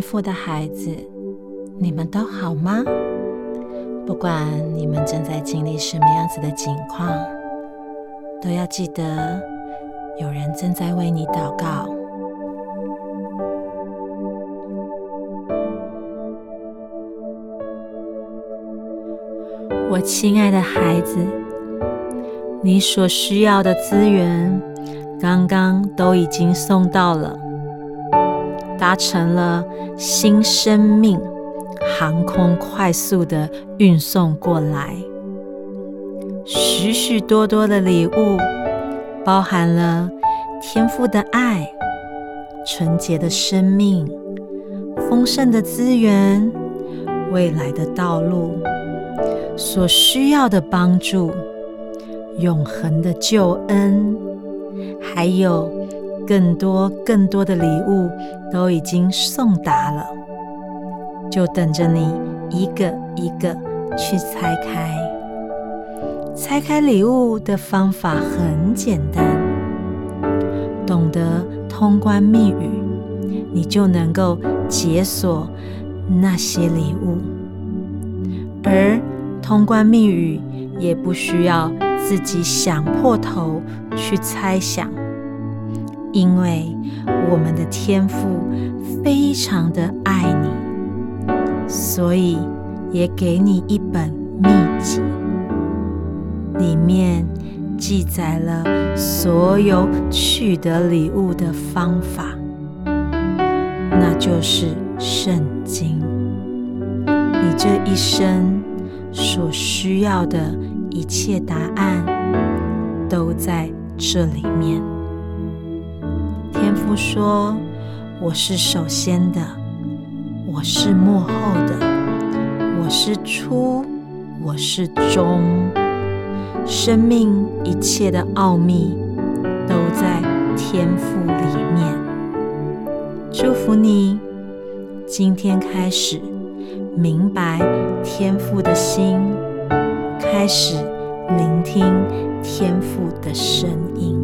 父的孩子，你们都好吗？不管你们正在经历什么样子的境况，都要记得有人正在为你祷告。我亲爱的孩子，你所需要的资源，刚刚都已经送到了。达成了新生命航空快速的运送过来，许许多多的礼物，包含了天赋的爱、纯洁的生命、丰盛的资源、未来的道路、所需要的帮助、永恒的救恩，还有。更多更多的礼物都已经送达了，就等着你一个一个去拆开。拆开礼物的方法很简单，懂得通关密语，你就能够解锁那些礼物。而通关密语也不需要自己想破头去猜想。因为我们的天父非常的爱你，所以也给你一本秘籍，里面记载了所有取得礼物的方法，那就是圣经。你这一生所需要的一切答案，都在这里面。天父说：“我是首先的，我是幕后的，我是初，我是终。生命一切的奥秘都在天赋里面。祝福你，今天开始明白天赋的心，开始聆听天赋的声音。”